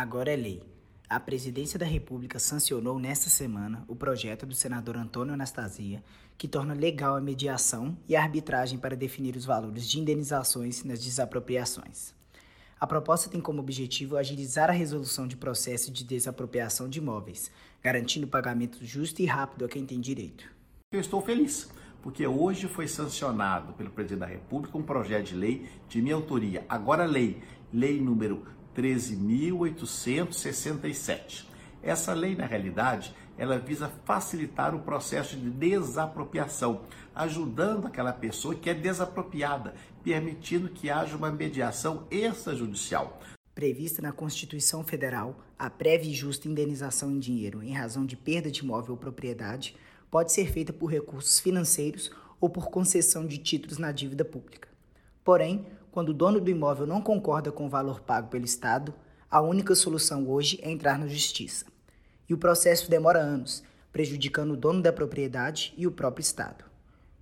Agora é lei. A Presidência da República sancionou nesta semana o projeto do senador Antônio Anastasia, que torna legal a mediação e a arbitragem para definir os valores de indenizações nas desapropriações. A proposta tem como objetivo agilizar a resolução de processo de desapropriação de imóveis, garantindo pagamento justo e rápido a quem tem direito. Eu estou feliz, porque hoje foi sancionado pelo presidente da República um projeto de lei de minha autoria, agora lei, lei número 13.867. Essa lei, na realidade, ela visa facilitar o processo de desapropriação, ajudando aquela pessoa que é desapropriada, permitindo que haja uma mediação extrajudicial. Prevista na Constituição Federal, a prévia e justa indenização em dinheiro em razão de perda de imóvel ou propriedade pode ser feita por recursos financeiros ou por concessão de títulos na dívida pública. Porém, quando o dono do imóvel não concorda com o valor pago pelo Estado, a única solução hoje é entrar na justiça. E o processo demora anos, prejudicando o dono da propriedade e o próprio Estado.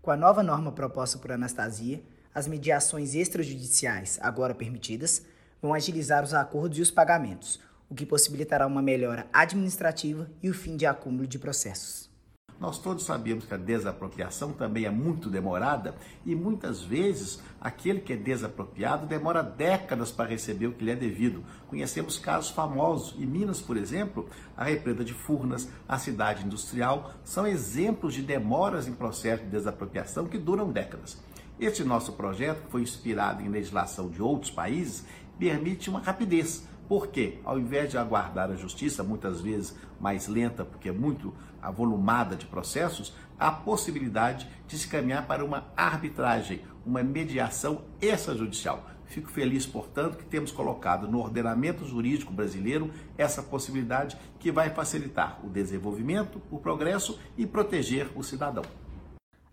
Com a nova norma proposta por Anastasia, as mediações extrajudiciais, agora permitidas, vão agilizar os acordos e os pagamentos, o que possibilitará uma melhora administrativa e o fim de acúmulo de processos. Nós todos sabemos que a desapropriação também é muito demorada e muitas vezes aquele que é desapropriado demora décadas para receber o que lhe é devido. Conhecemos casos famosos. Em Minas, por exemplo, a represa de Furnas, a cidade industrial, são exemplos de demoras em processo de desapropriação que duram décadas. Este nosso projeto, que foi inspirado em legislação de outros países, permite uma rapidez porque, ao invés de aguardar a justiça, muitas vezes mais lenta, porque é muito avolumada de processos, há possibilidade de se caminhar para uma arbitragem, uma mediação extrajudicial. Fico feliz, portanto, que temos colocado no ordenamento jurídico brasileiro essa possibilidade que vai facilitar o desenvolvimento, o progresso e proteger o cidadão.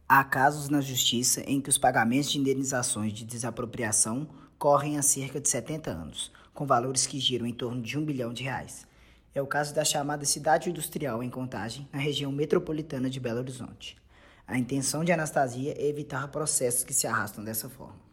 Há casos na justiça em que os pagamentos de indenizações de desapropriação correm há cerca de 70 anos, com valores que giram em torno de um bilhão de reais. É o caso da chamada Cidade Industrial em Contagem, na região metropolitana de Belo Horizonte. A intenção de Anastasia é evitar processos que se arrastam dessa forma.